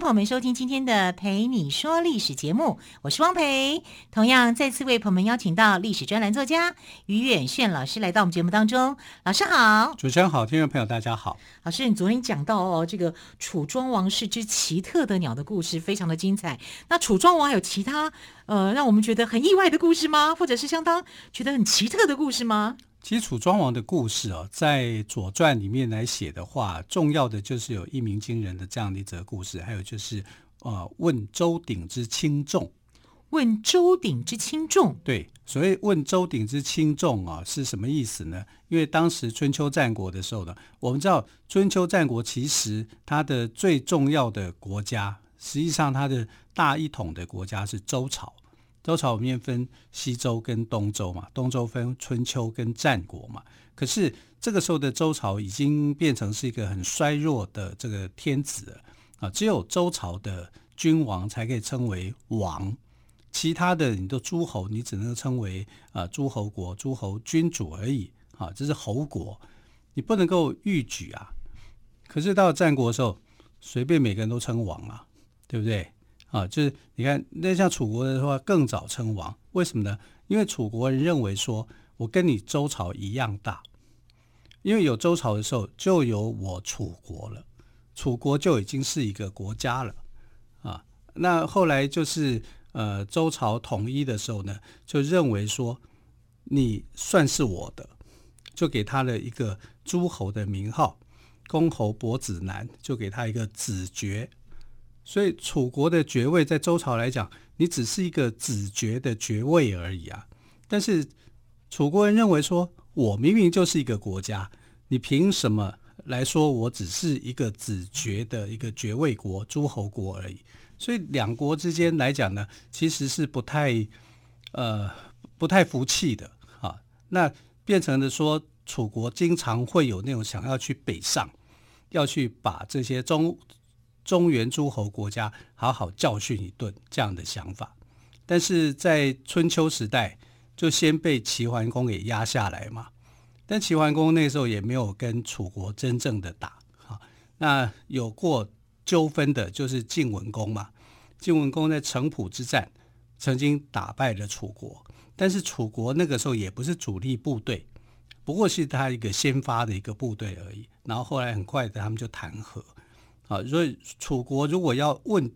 朋友们收听今天的《陪你说历史》节目，我是汪培。同样再次为朋友们邀请到历史专栏作家于远炫老师来到我们节目当中。老师好，主持人好，听众朋友大家好。老师，你昨天讲到哦，这个楚庄王是只奇特的鸟的故事，非常的精彩。那楚庄王有其他呃让我们觉得很意外的故事吗？或者是相当觉得很奇特的故事吗？其实楚庄王的故事哦，在《左传》里面来写的话，重要的就是有一鸣惊人的这样的一则故事，还有就是呃，问周鼎之轻重。问周鼎之轻重，对，所谓问周鼎之轻重啊，是什么意思呢？因为当时春秋战国的时候呢，我们知道春秋战国其实它的最重要的国家，实际上它的大一统的国家是周朝。周朝里面分西周跟东周嘛，东周分春秋跟战国嘛。可是这个时候的周朝已经变成是一个很衰弱的这个天子了啊，只有周朝的君王才可以称为王，其他的你都诸侯，你只能称为啊诸侯国、诸侯君主而已啊，这是侯国，你不能够逾矩啊。可是到战国的时候，随便每个人都称王啊，对不对？啊，就是你看，那像楚国的话更早称王，为什么呢？因为楚国人认为说，我跟你周朝一样大，因为有周朝的时候，就有我楚国了，楚国就已经是一个国家了啊。那后来就是呃，周朝统一的时候呢，就认为说，你算是我的，就给他了一个诸侯的名号，公侯伯子男，就给他一个子爵。所以楚国的爵位在周朝来讲，你只是一个子爵的爵位而已啊。但是楚国人认为说，我明明就是一个国家，你凭什么来说我只是一个子爵的一个爵位国、诸侯国而已？所以两国之间来讲呢，其实是不太呃不太服气的啊。那变成了说，楚国经常会有那种想要去北上，要去把这些中。中原诸侯国家好好教训一顿这样的想法，但是在春秋时代就先被齐桓公给压下来嘛。但齐桓公那时候也没有跟楚国真正的打啊。那有过纠纷的就是晋文公嘛。晋文公在城濮之战曾经打败了楚国，但是楚国那个时候也不是主力部队，不过是他一个先发的一个部队而已。然后后来很快的他们就谈和。啊，所以楚国如果要问，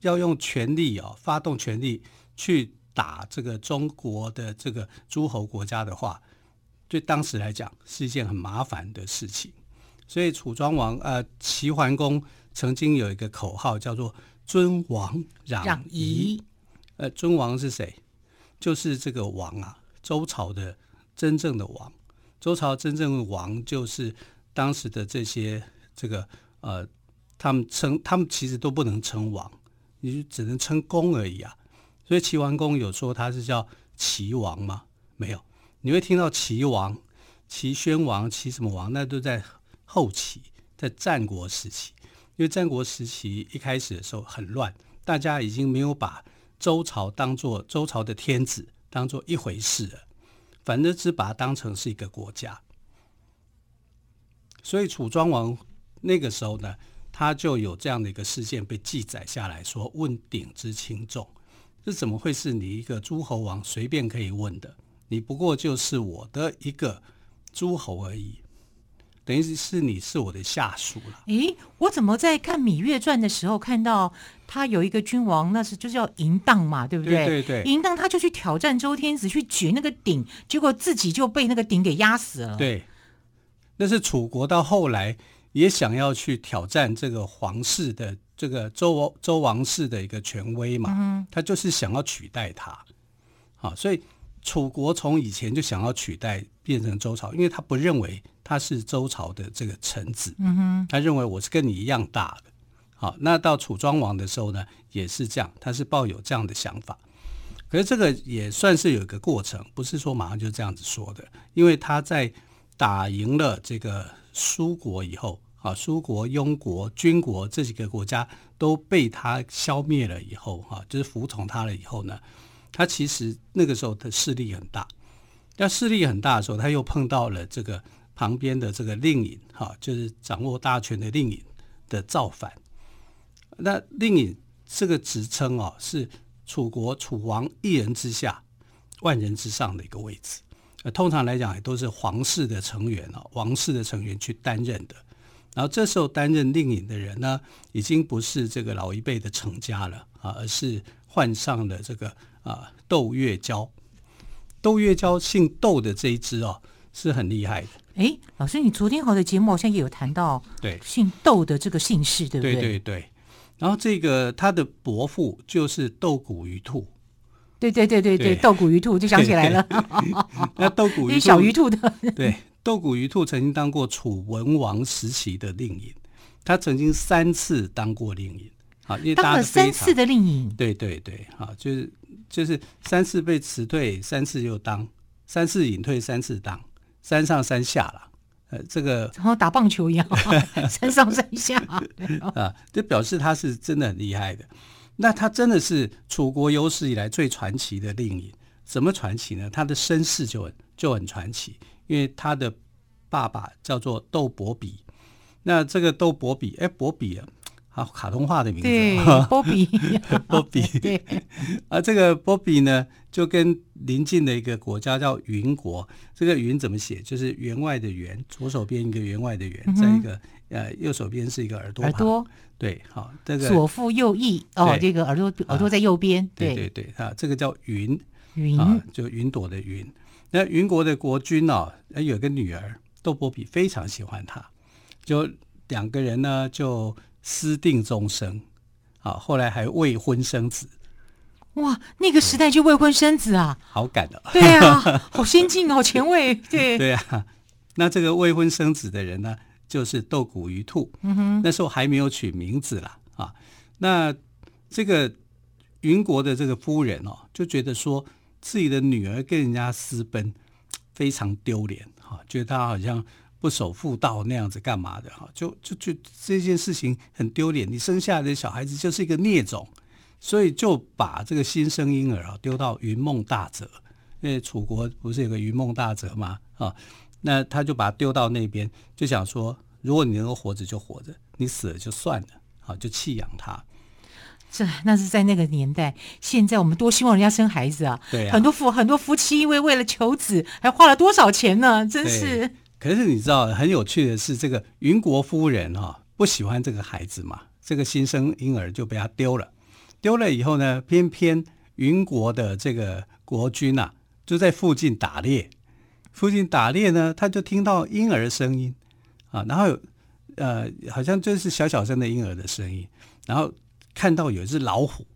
要用权力啊，发动权力去打这个中国的这个诸侯国家的话，对当时来讲是一件很麻烦的事情。所以楚庄王呃，齐桓公曾经有一个口号叫做“尊王攘夷”。呃，尊王是谁？就是这个王啊，周朝的真正的王。周朝真正的王就是当时的这些这个呃。他们称，他们其实都不能称王，你就只能称公而已啊。所以齐桓公有说他是叫齐王吗？没有，你会听到齐王、齐宣王、齐什么王，那都在后期，在战国时期。因为战国时期一开始的时候很乱，大家已经没有把周朝当做周朝的天子当做一回事了，反正只把它当成是一个国家。所以楚庄王那个时候呢，他就有这样的一个事件被记载下来说，问鼎之轻重，这怎么会是你一个诸侯王随便可以问的？你不过就是我的一个诸侯而已，等于是你是我的下属了。诶，我怎么在看《芈月传》的时候看到他有一个君王，那是就是叫嬴荡嘛，对不对？对对对。嬴荡他就去挑战周天子，去举那个鼎，结果自己就被那个鼎给压死了。对，那是楚国到后来。也想要去挑战这个皇室的这个周周王室的一个权威嘛，他就是想要取代他，啊，所以楚国从以前就想要取代变成周朝，因为他不认为他是周朝的这个臣子，他认为我是跟你一样大的，好，那到楚庄王的时候呢，也是这样，他是抱有这样的想法，可是这个也算是有一个过程，不是说马上就这样子说的。因为他在打赢了这个苏国以后，啊，苏国、庸国、军国这几个国家都被他消灭了以后，哈，就是服从他了以后呢，他其实那个时候的势力很大。那势力很大的时候，他又碰到了这个旁边的这个令尹，哈，就是掌握大权的令尹的造反。那令尹这个职称哦，是楚国楚王一人之下，万人之上的一个位置。呃，通常来讲也都是皇室的成员啊，王室的成员去担任的。然后这时候担任令尹的人呢，已经不是这个老一辈的成家了啊，而是换上了这个啊窦月娇。窦月娇姓窦的这一支哦，是很厉害的。哎，老师，你昨天好的节目好像也有谈到，对，姓窦的这个姓氏，对不对？对对对。然后这个他的伯父就是窦古鱼兔。对对对对对，斗骨鱼兔就想起来了。那斗骨鱼兔 小鱼兔的。对，斗骨鱼兔曾经当过楚文王时期的令尹，他曾经三次当过令尹。啊，因为当了三次的令尹。对对对，啊，就是就是三次被辞退，三次又当，三次隐退，三次当，三上三下了。呃，这个然后打棒球一样，三上三下啊，这表示他是真的很厉害的。那他真的是楚国有史以来最传奇的令尹，什么传奇呢？他的身世就很就很传奇，因为他的爸爸叫做窦伯比。那这个窦伯比，哎，伯比啊，好卡通化的名字，对，伯比，波比，对。啊，这个波比呢，就跟邻近的一个国家叫云国，这个云怎么写？就是员外的员，左手边一个员外的员，再、嗯、一个呃右手边是一个耳朵。耳朵。对，好，这个左腹右翼哦，这个耳朵耳朵在右边，对对对，啊，这个叫云云、啊，就云朵的云。那云国的国君哦，有个女儿窦波比非常喜欢他，就两个人呢就私定终生，啊，后来还未婚生子。哇，那个时代就未婚生子啊，好赶的，对啊，好先进，好前卫，对对啊。那这个未婚生子的人呢？就是窦古鱼兔，嗯哼，那时候还没有取名字啦啊。那这个云国的这个夫人哦，就觉得说自己的女儿跟人家私奔，非常丢脸哈，觉得她好像不守妇道那样子干嘛的哈，就就就这件事情很丢脸。你生下来的小孩子就是一个孽种，所以就把这个新生婴儿啊丢到云梦大泽，因为楚国不是有个云梦大泽吗？啊。那他就把它丢到那边，就想说，如果你能够活着就活着，你死了就算了，好，就弃养他。这那是在那个年代，现在我们多希望人家生孩子啊！对啊，很多夫很多夫妻因为为了求子，还花了多少钱呢？真是。可是你知道很有趣的是，这个云国夫人哈、不喜欢这个孩子嘛，这个新生婴儿就被他丢了。丢了以后呢，偏偏云国的这个国君呐、啊，就在附近打猎。附近打猎呢，他就听到婴儿声音啊，然后呃，好像就是小小声的婴儿的声音，然后看到有一只老虎，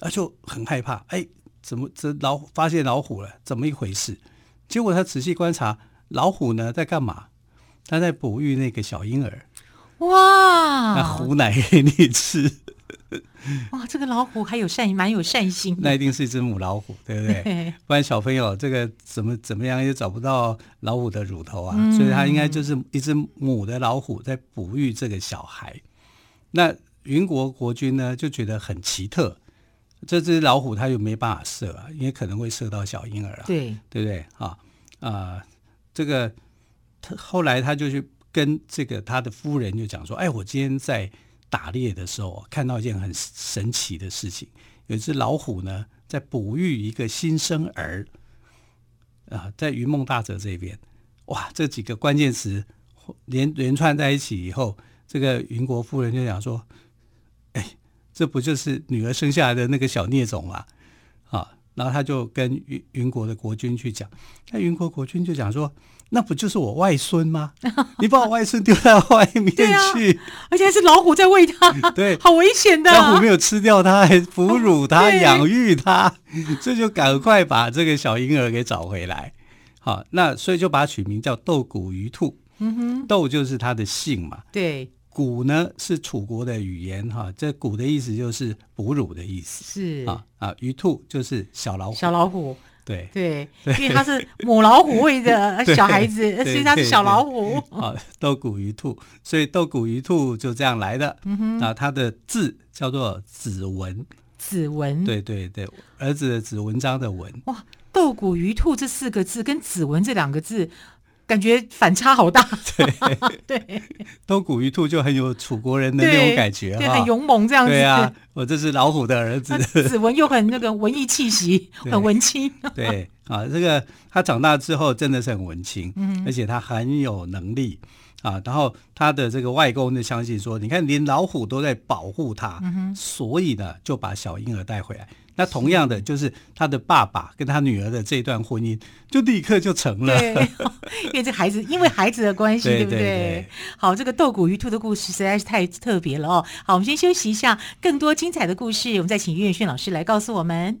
啊，就很害怕，哎，怎么这老虎发现老虎了？怎么一回事？结果他仔细观察，老虎呢在干嘛？它在哺育那个小婴儿，哇，那虎奶给你吃。哇，这个老虎还有善，蛮有善心。那一定是一只母老虎，对不对？不然小朋友这个怎么怎么样也找不到老虎的乳头啊，嗯、所以它应该就是一只母的老虎在哺育这个小孩。那云国国君呢就觉得很奇特，这只老虎它又没办法射啊，因为可能会射到小婴儿啊，对对不对？啊啊、呃，这个他后来他就去跟这个他的夫人就讲说：“哎，我今天在。”打猎的时候，看到一件很神奇的事情，有一只老虎呢，在哺育一个新生儿啊，在云梦大泽这边，哇，这几个关键词连连串在一起以后，这个云国夫人就讲说，哎，这不就是女儿生下来的那个小孽种吗？啊，然后他就跟云云国的国君去讲，那云国国君就讲说。那不就是我外孙吗？你把我外孙丢到外面去，啊，而且还是老虎在喂他，对，好危险的。老虎没有吃掉他，还哺乳他，养育他，所以就赶快把这个小婴儿给找回来。好，那所以就把他取名叫斗骨鱼兔。嗯哼，斗就是他的姓嘛，对，谷呢是楚国的语言哈，这谷的意思就是哺乳的意思，是啊啊，鱼兔就是小老虎，小老虎。对对，因为它是母老虎喂的 小孩子，所以它是小老虎。啊，斗谷鱼兔，所以斗谷鱼兔就这样来的。嗯哼，啊，它的字叫做子文。子文，对对对，儿子的子，文章的文。哇，斗谷鱼兔这四个字跟子文这两个字。感觉反差好大，对。对，斗谷鱼兔就很有楚国人的那种感觉，对，很勇猛这样子。对啊，我这是老虎的儿子。子文又很那个文艺气息，很文青。对啊，这个他长大之后真的是很文青，而且他很有能力啊。然后他的这个外公就相信说，你看连老虎都在保护他，所以呢就把小婴儿带回来。那同样的，就是他的爸爸跟他女儿的这段婚姻，就立刻就成了。对，因为这孩子，因为孩子的关系，对不对？对对对，好，这个斗骨鱼兔的故事实在是太特别了哦。好，我们先休息一下，更多精彩的故事，我们再请岳轩老师来告诉我们。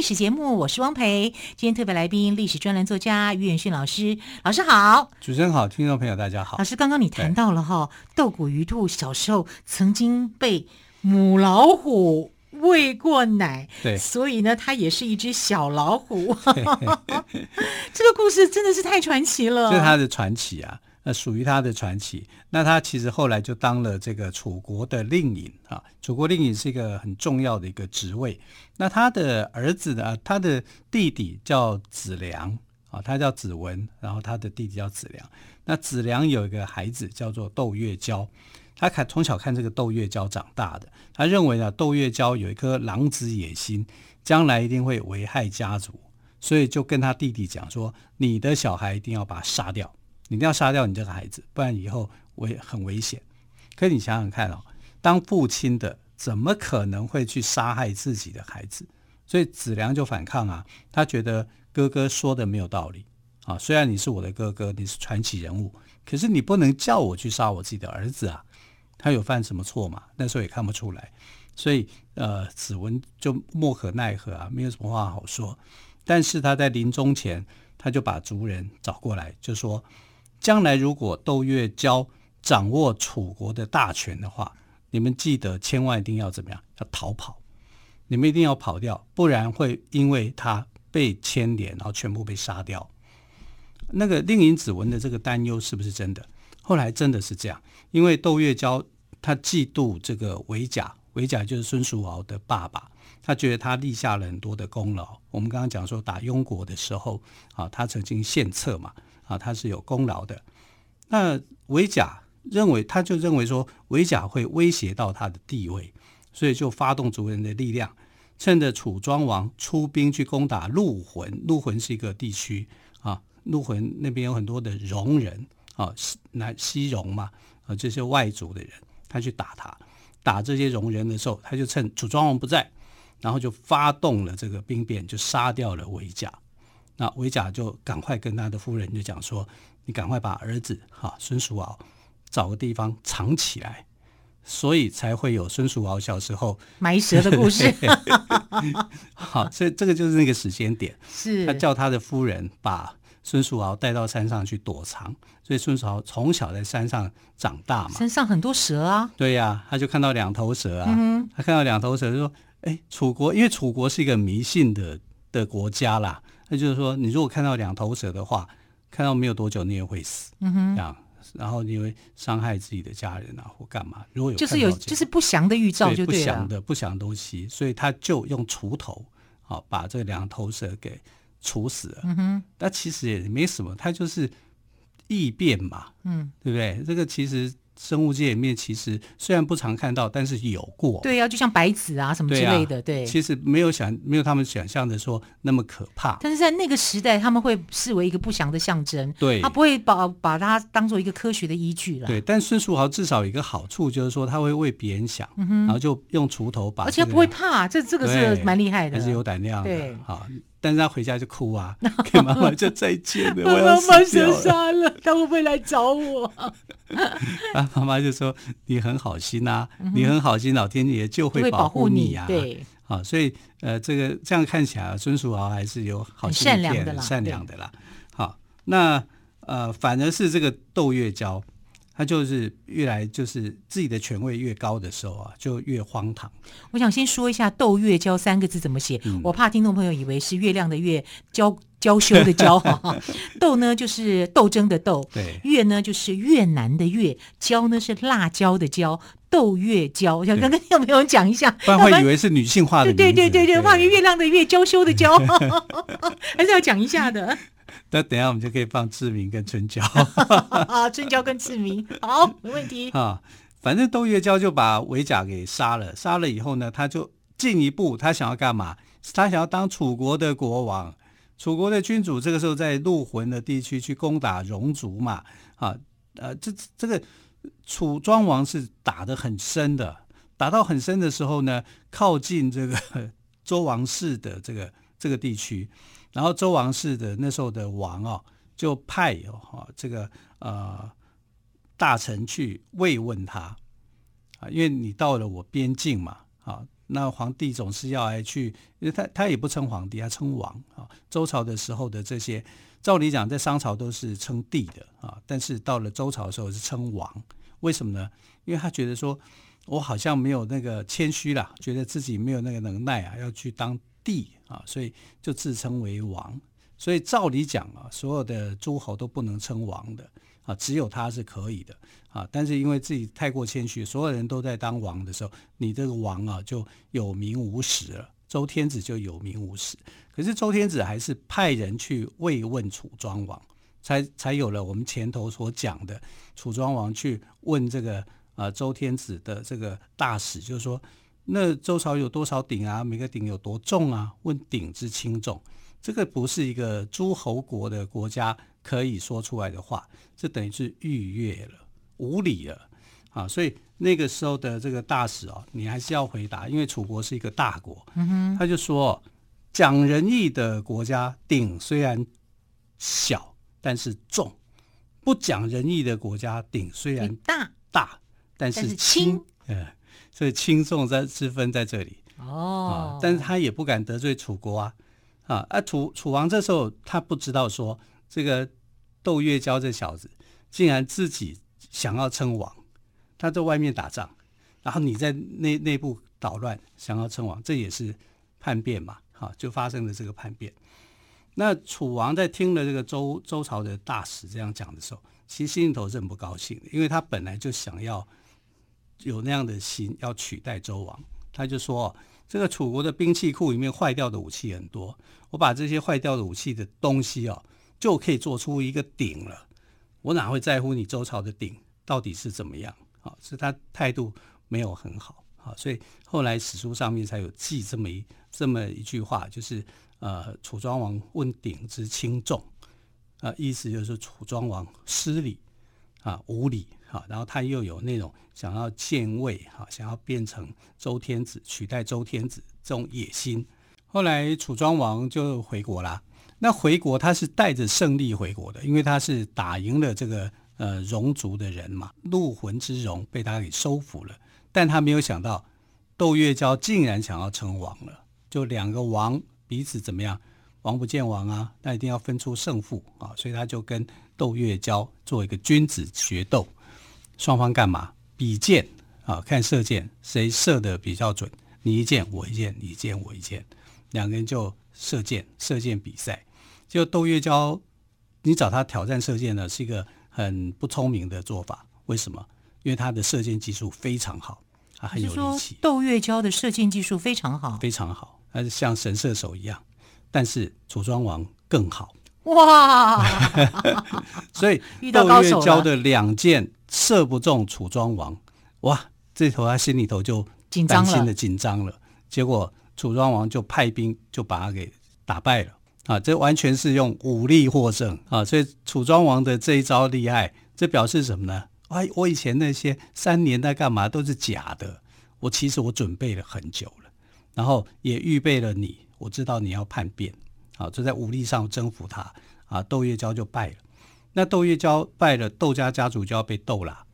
历史节目，我是汪培。今天特别来宾，历史专栏作家于远逊老师。老师好，主持人好，听众朋友大家好。老师，刚刚你谈到了哈，斗骨鱼兔小时候曾经被母老虎喂过奶，对，所以呢，它也是一只小老虎。这个故事真的是太传奇了，这是它的传奇啊。那属于他的传奇。那他其实后来就当了这个楚国的令尹啊。楚国令尹是一个很重要的一个职位。那他的儿子呢？他的弟弟叫子良啊，他叫子文，然后他的弟弟叫子良。那子良有一个孩子叫做斗越交，他看从小看这个斗越交长大的。他认为呢，斗越交有一颗狼子野心，将来一定会危害家族，所以就跟他弟弟讲说：“你的小孩一定要把他杀掉。”你一定要杀掉你这个孩子，不然以后危很危险。可你想想看哦，当父亲的怎么可能会去杀害自己的孩子？所以子良就反抗啊，他觉得哥哥说的没有道理啊。虽然你是我的哥哥，你是传奇人物，可是你不能叫我去杀我自己的儿子啊。他有犯什么错吗？那时候也看不出来。所以呃，子文就莫可奈何啊，没有什么话好说。但是他在临终前，他就把族人找过来，就说。将来如果窦月娇掌握楚国的大权的话，你们记得千万一定要怎么样？要逃跑，你们一定要跑掉，不然会因为他被牵连，然后全部被杀掉。那个令尹子文的这个担忧是不是真的？后来真的是这样，因为窦月娇他嫉妒这个韦甲，韦甲就是孙叔敖的爸爸，他觉得他立下了很多的功劳。我们刚刚讲说打雍国的时候啊，他曾经献策嘛。啊，他是有功劳的。那韦甲认为，他就认为说，韦甲会威胁到他的地位，所以就发动族人的力量，趁着楚庄王出兵去攻打陆浑。陆浑是一个地区啊，陆浑那边有很多的戎人啊，西南西戎嘛，啊，这些外族的人，他去打他，打这些戎人的时候，他就趁楚庄王不在，然后就发动了这个兵变，就杀掉了韦甲。那韦甲就赶快跟他的夫人就讲说：“你赶快把儿子哈孙叔敖找个地方藏起来，所以才会有孙叔敖小时候埋蛇的故事。”好，所以这个就是那个时间点。是他叫他的夫人把孙叔敖带到山上去躲藏，所以孙叔敖从小在山上长大嘛。山上很多蛇啊。对呀、啊，他就看到两头蛇啊，嗯、他看到两头蛇就说：“哎，楚国，因为楚国是一个迷信的的国家啦。”那就是说，你如果看到两头蛇的话，看到没有多久你也会死，嗯哼，这样，然后你会伤害自己的家人啊，或干嘛？如果有就是有就是不祥的预兆，就对，不祥的不祥的东西，所以他就用锄头，好把这两头蛇给处死了。嗯哼，那其实也没什么，它就是异变嘛，嗯，对不对？这个其实。生物界里面其实虽然不常看到，但是有过。对呀、啊，就像白子啊什么之类的，对、啊。对其实没有想没有他们想象的说那么可怕。但是在那个时代，他们会视为一个不祥的象征。对，他不会把把它当做一个科学的依据了。对，但孙叔豪至少有一个好处，就是说他会为别人想，嗯、然后就用锄头把、这个。而且他不会怕，这这个是蛮厉害的，还是有胆量的。对，好。但是他回家就哭啊，跟妈妈就再见了。我要妈妈生杀了，他会不会来找我？啊，妈妈就说：“你很好心呐、啊嗯，你很好心，老天爷就会保护你啊。”对，啊，所以呃，这个这样看起来，孙叔敖还是有好心善良的啦，善良的啦。好，那呃，反而是这个窦月娇。他就是越来就是自己的权位越高的时候啊，就越荒唐。我想先说一下“窦月娇”三个字怎么写，嗯，我怕听众朋友以为是月亮的月，娇娇羞的娇哈。窦呢就是斗争的斗，对，月呢就是越南的越，娇呢是辣椒的娇，窦月娇。我想跟听众朋友讲一下，不然会以为是女性化的。对对对对，怕月亮的月，娇羞的娇 还是要讲一下的。那等一下我们就可以放志明跟春娇啊，春娇跟志明，好，没问题 啊。反正窦月娇就把韦甲给杀了，杀了以后呢，他就进一步，他想要干嘛？他想要当楚国的国王，楚国的君主。这个时候在陆浑的地区去攻打戎族嘛，啊，呃，这这个楚庄王是打得很深的，打到很深的时候呢，靠近这个周王室的这个这个地区。然后周王室的那时候的王哦，就派哦这个呃大臣去慰问他啊，因为你到了我边境嘛啊，那皇帝总是要来去，因为他他也不称皇帝，他称王啊。周朝的时候的这些，照理讲在商朝都是称帝的啊，但是到了周朝的时候是称王，为什么呢？因为他觉得说我好像没有那个谦虚啦，觉得自己没有那个能耐啊，要去当。帝啊，所以就自称为王。所以照理讲啊，所有的诸侯都不能称王的啊，只有他是可以的啊。但是因为自己太过谦虚，所有人都在当王的时候，你这个王啊就有名无实了。周天子就有名无实。可是周天子还是派人去慰问楚庄王，才才有了我们前头所讲的楚庄王去问这个啊周天子的这个大使，就是说。那周朝有多少鼎啊？每个鼎有多重啊？问鼎之轻重，这个不是一个诸侯国的国家可以说出来的话，这等于是逾越了，无礼了啊！所以那个时候的这个大使哦，你还是要回答，因为楚国是一个大国，嗯，他就说讲仁义的国家鼎虽然小，但是重；不讲仁义的国家鼎虽然大大，但是轻，嗯。所以轻重在之分在这里哦、啊，但是他也不敢得罪楚国啊，啊啊楚楚王这时候他不知道说这个窦月娇这小子竟然自己想要称王，他在外面打仗，然后你在内内部捣乱，想要称王，这也是叛变嘛，啊，就发生了这个叛变。那楚王在听了这个周周朝的大使这样讲的时候，其实心里头是很不高兴的，因为他本来就想要。有那样的心要取代周王，他就说：“这个楚国的兵器库里面坏掉的武器很多，我把这些坏掉的武器的东西哦，就可以做出一个鼎了。我哪会在乎你周朝的鼎到底是怎么样？啊，是他态度没有很好啊，所以后来史书上面才有记这么一这么一句话，就是呃，楚庄王问鼎之轻重，啊，意思就是楚庄王失礼啊，无礼。”好，然后他又有那种想要建位，哈，想要变成周天子，取代周天子这种野心。后来楚庄王就回国啦。那回国他是带着胜利回国的，因为他是打赢了这个呃戎族的人嘛，陆浑之戎被他给收服了。但他没有想到窦月娇竟然想要称王了，就两个王彼此怎么样？王不见王啊，那一定要分出胜负啊，所以他就跟窦月娇做一个君子决斗。双方干嘛？比箭啊，看射箭，谁射的比较准？你一箭，我一箭，你一箭，我一箭，两个人就射箭，射箭比赛。就窦月娇，你找他挑战射箭呢，是一个很不聪明的做法。为什么？因为他的射箭技术非常好，他很有力气。窦月娇的射箭技术非常好，非常好，他是像神射手一样。但是楚庄王更好。哇！所以 窦月娇的两箭射不中楚庄王，哇！这头他心里头就担心的紧张了。结果楚庄王就派兵就把他给打败了啊！这完全是用武力获胜啊！所以楚庄王的这一招厉害，这表示什么呢？哎，我以前那些三年在干嘛都是假的，我其实我准备了很久了，然后也预备了你，我知道你要叛变。啊，就在武力上征服他啊，窦月娇就败了。那窦月娇败了，窦家家族就要被斗了。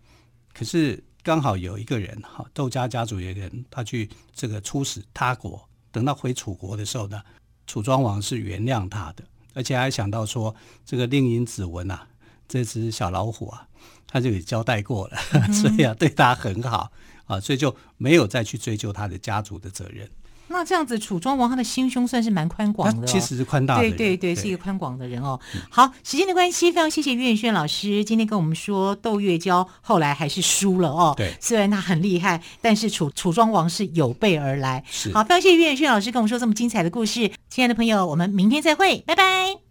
可是刚好有一个人哈，窦家家族有一个人，他去这个出使他国，等到回楚国的时候呢，楚庄王是原谅他的，而且还想到说，这个令尹子文啊，这只小老虎啊，他就给交代过了，嗯、所以啊，对他很好啊，所以就没有再去追究他的家族的责任。那这样子，楚庄王他的心胸算是蛮宽广的，哦，其实是宽大的，对对对，是一个宽广的人哦。好，时间的关系，非常谢谢岳轩老师今天跟我们说，窦月娇后来还是输了哦。对，虽然他很厉害，但是楚楚庄王是有备而来。是，好，非常谢谢岳轩老师跟我们说这么精彩的故事。亲爱的朋友，我们明天再会，拜拜。